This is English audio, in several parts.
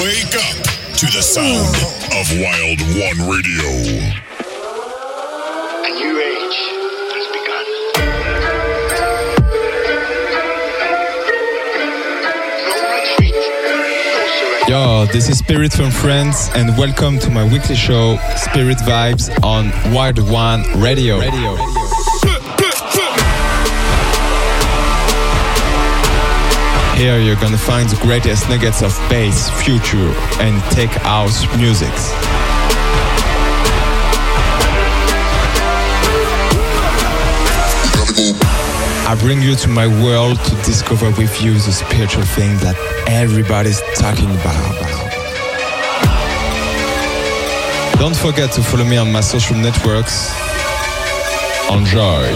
Wake up to the sound of Wild One Radio. A new age has begun. No retreat, no surrender. Yo, this is Spirit from France, and welcome to my weekly show, Spirit Vibes, on Wild One Radio. Radio. Here you're gonna find the greatest nuggets of bass, future, and tech house musics. I bring you to my world to discover with you the spiritual thing that everybody's talking about. Don't forget to follow me on my social networks. Enjoy.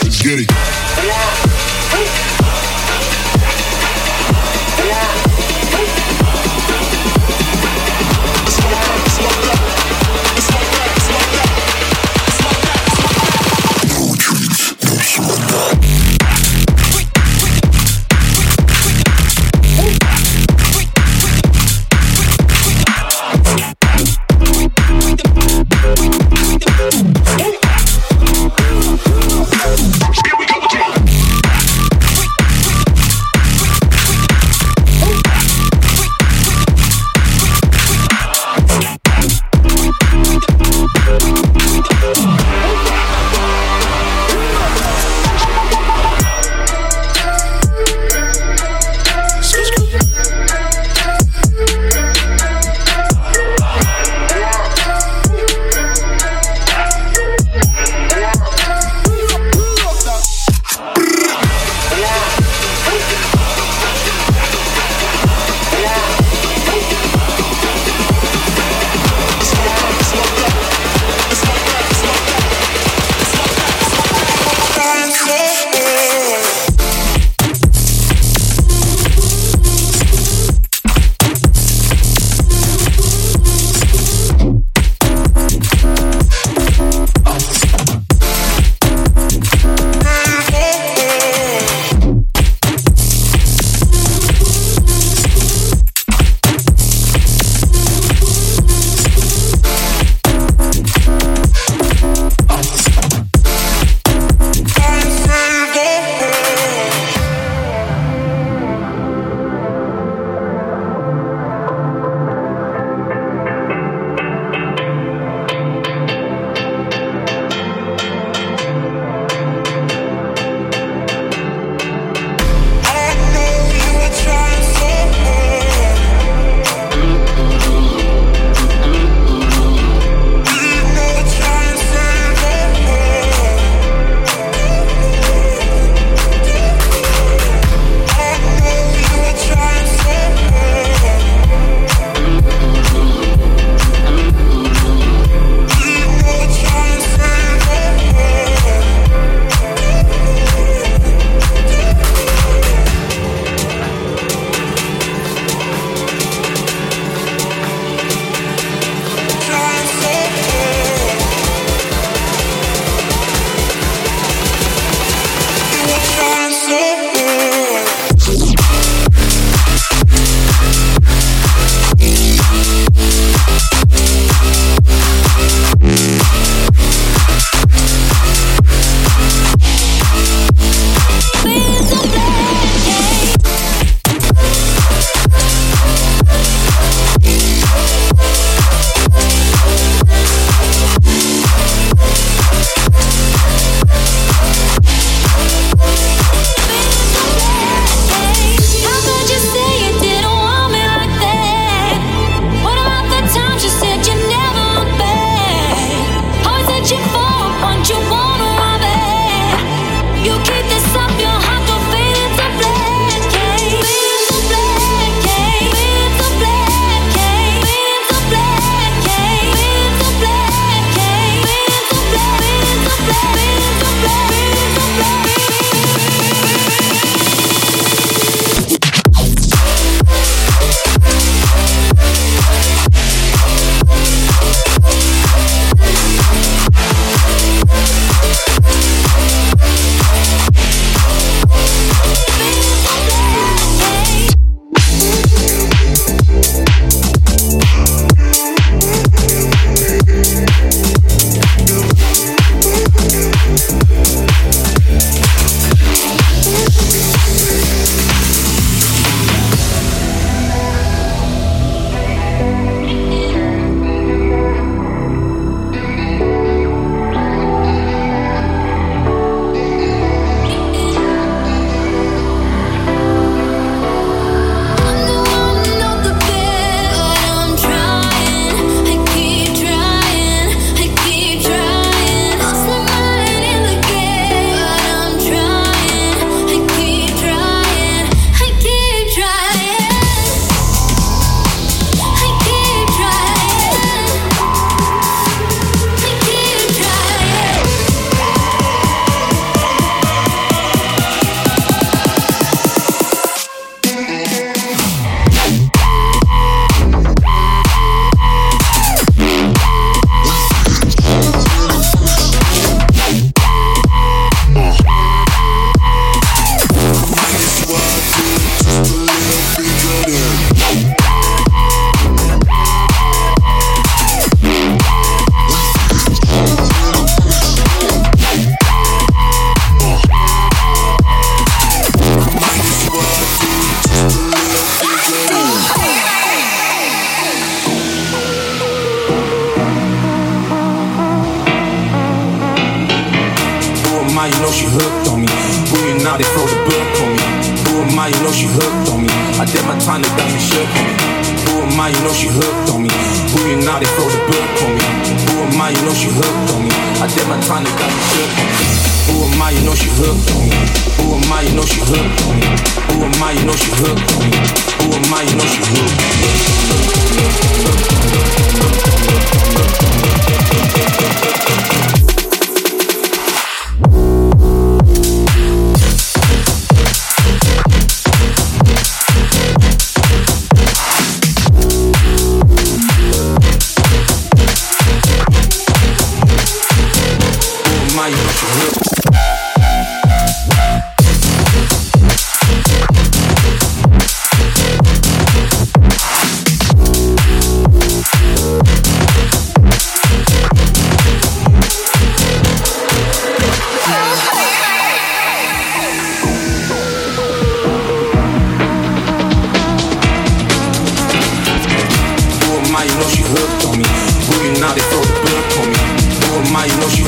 Let's get it.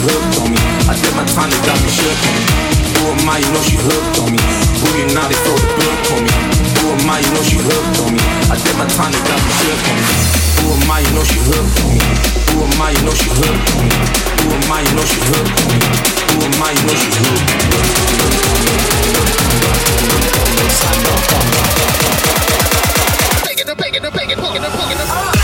Hooked on me. I did my time, they got me shook on me. Who am I? You know she hooked on me. Who you now? They throw the book on me. Who am I? You know she hooked on me. I did my time, they got me shook on me. Who am I? You know she hooked on me. Who am I? You know she hooked on me. Who am I? You know she hooked on me. Who am I? You know she hooked. live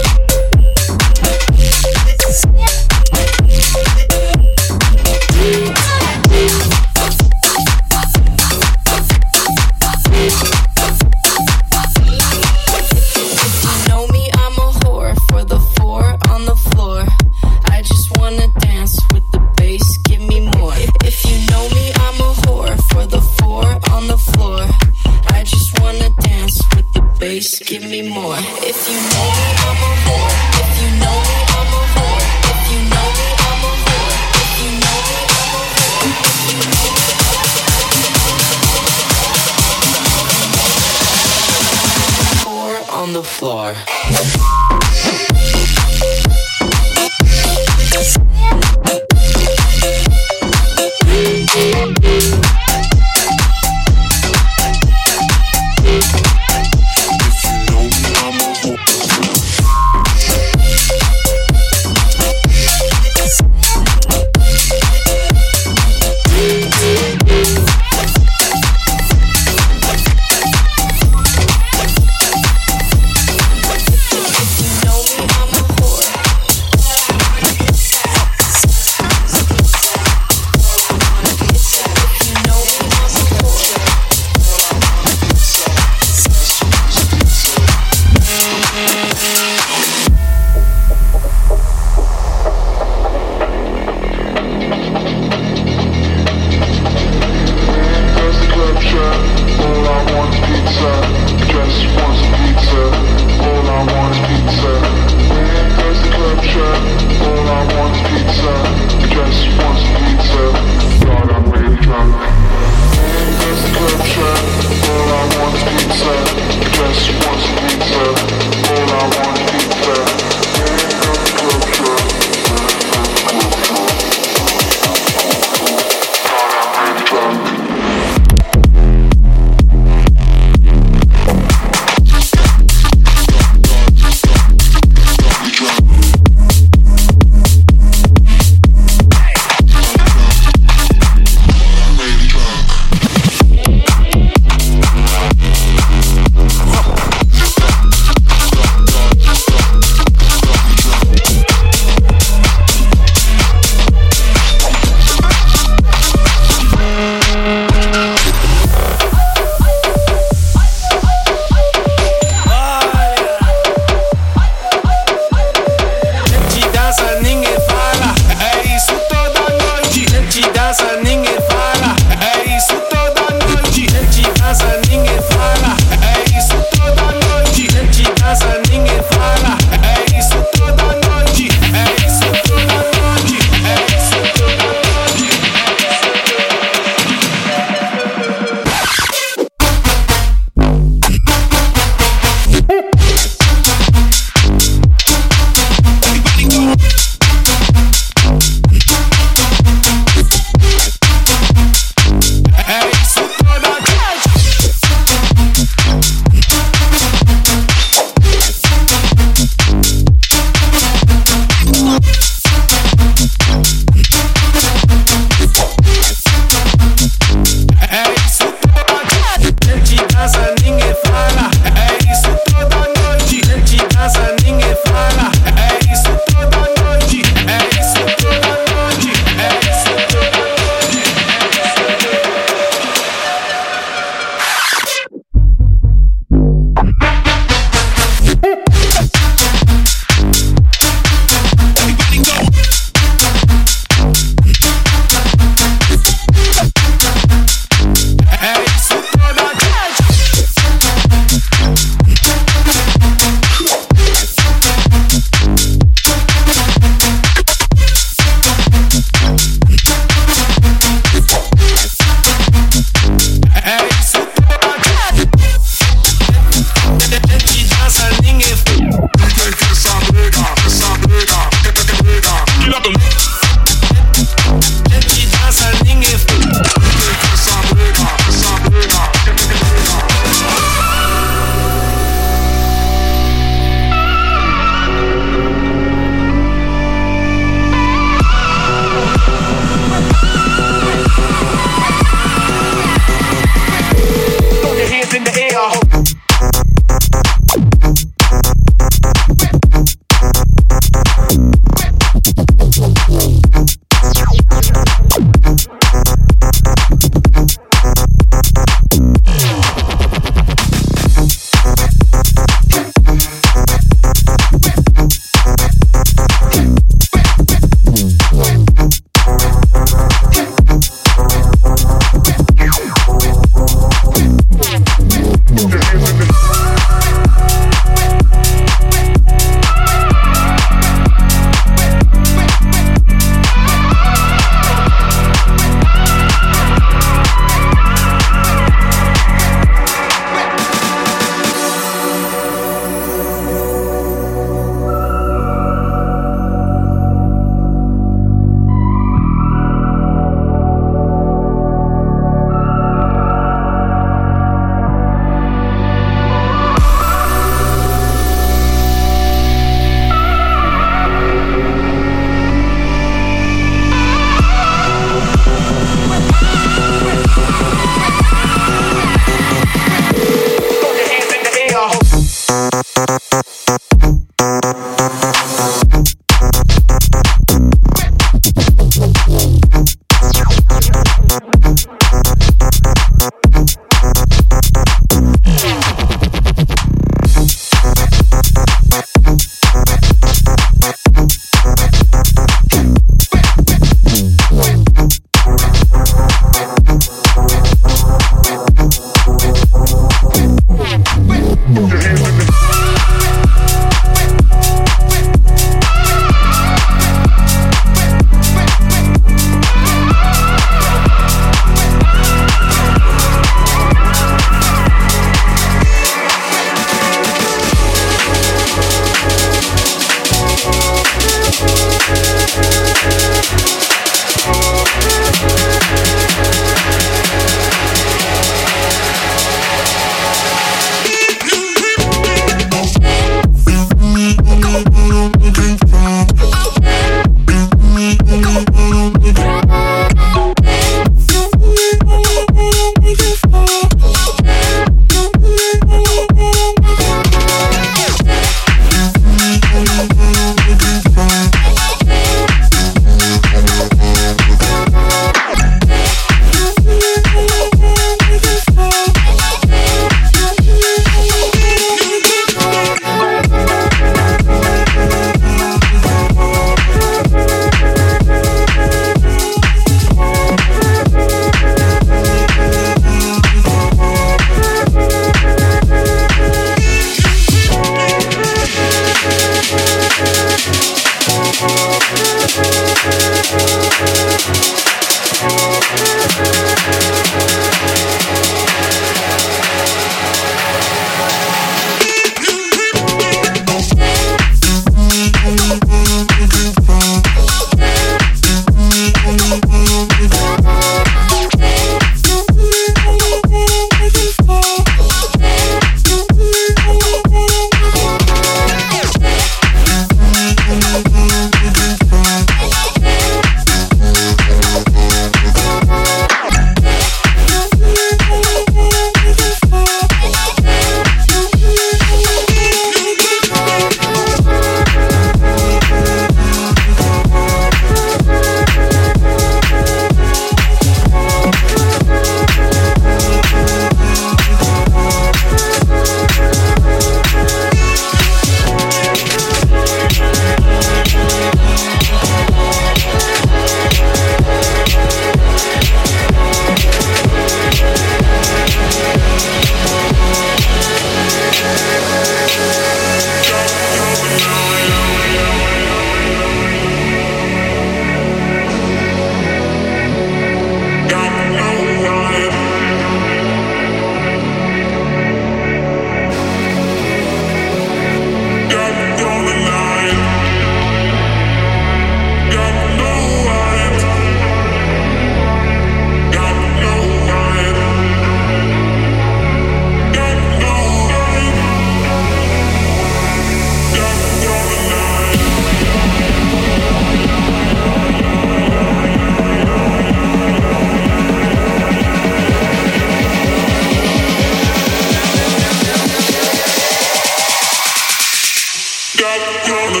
on the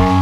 line.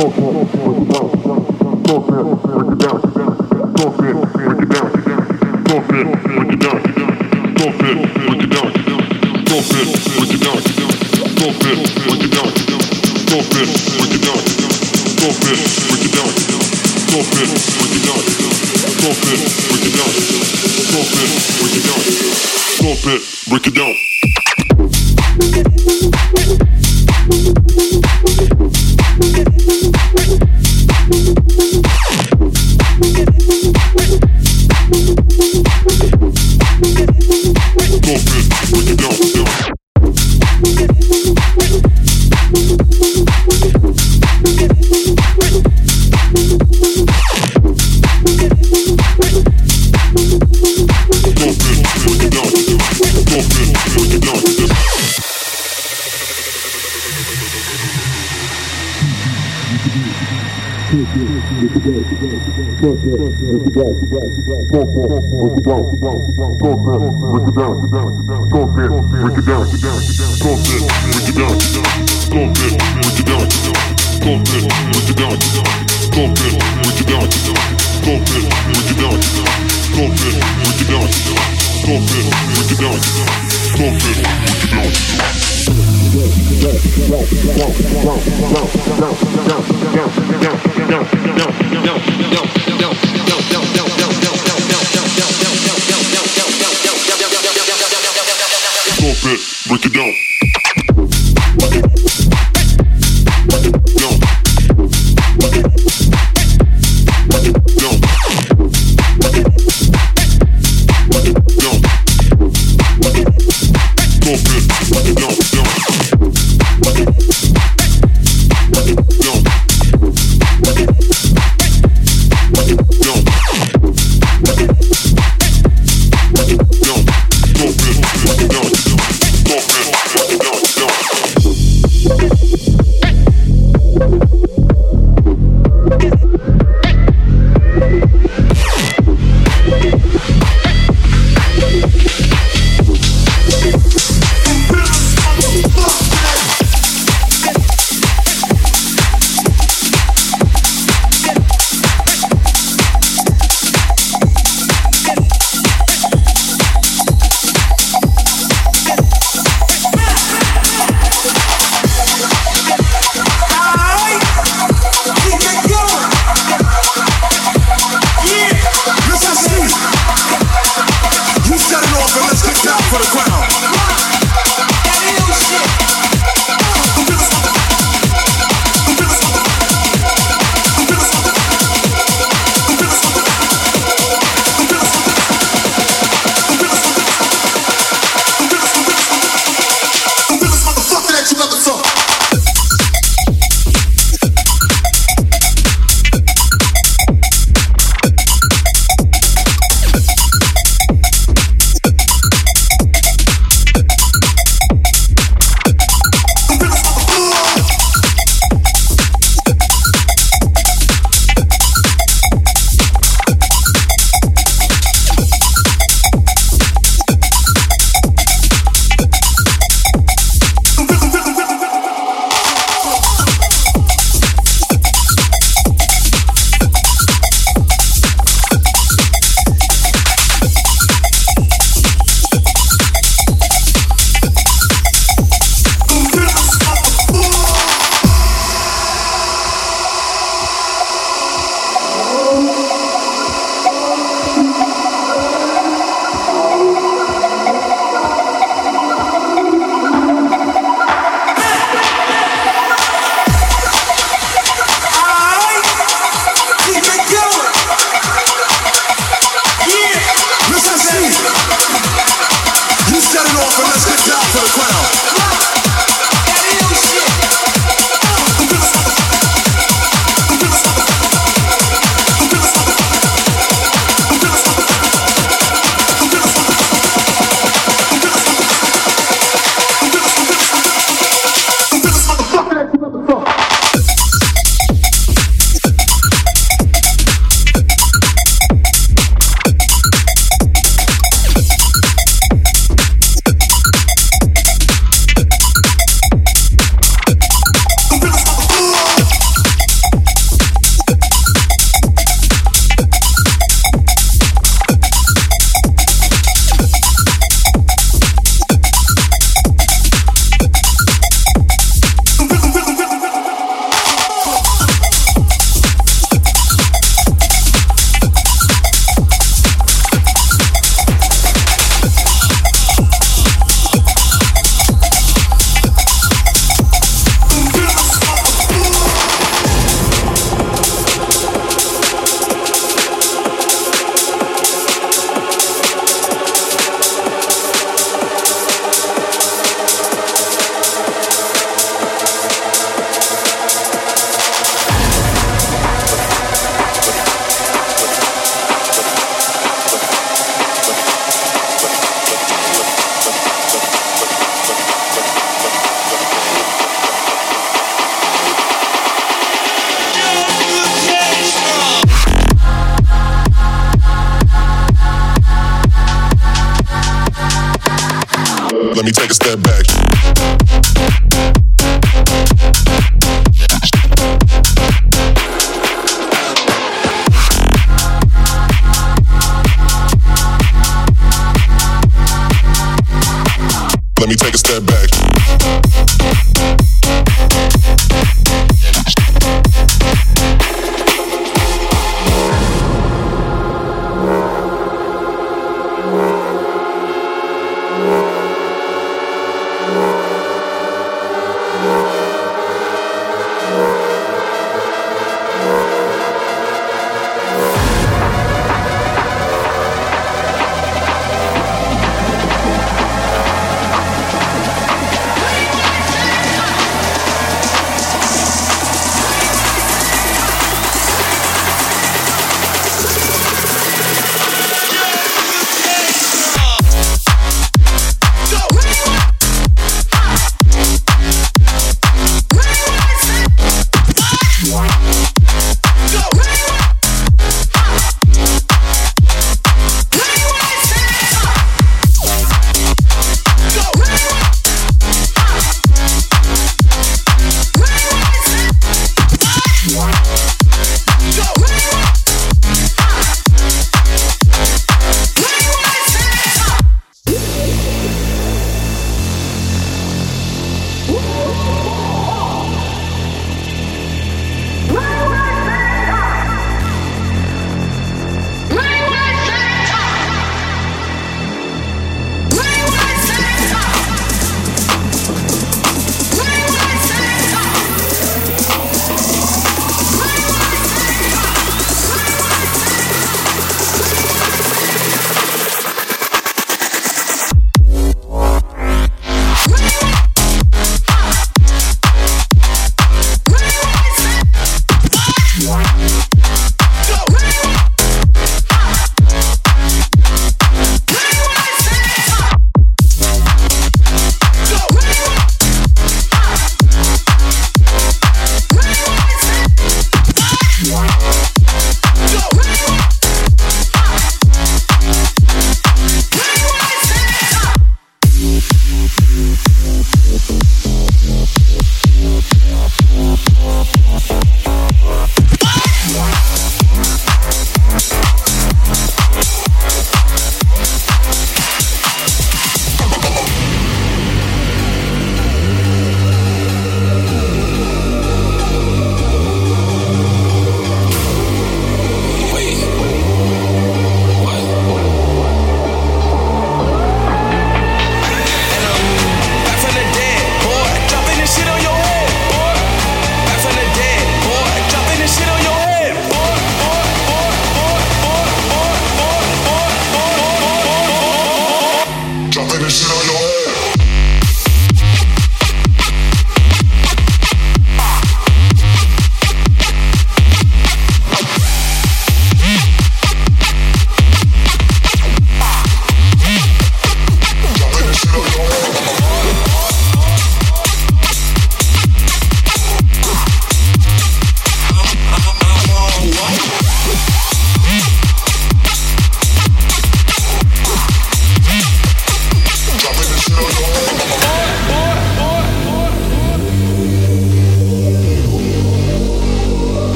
poco positivo.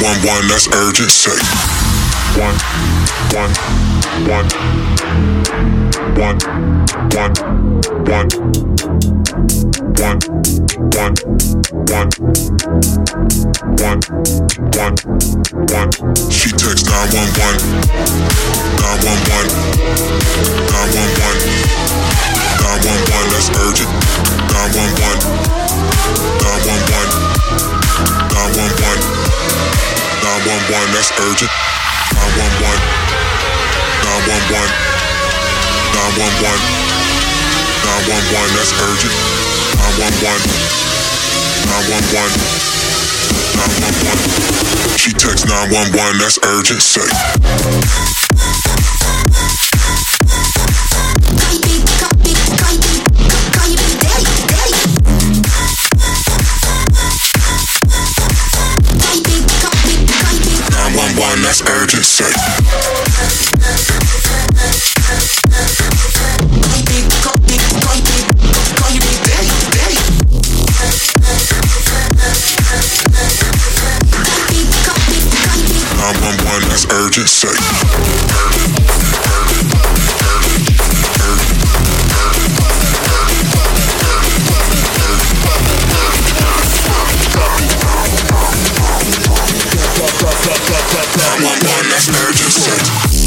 911, that's urgent. Say. One, one, one, one, one, one, one, She texts 911, 911, 911, 911, that's urgent. 911, 911, 911, 911, that's urgent. 911, 911, 911, 911, that's urgent. 911, 911, 911. She texts 911, that's urgent. Say. shit safe. Emergency.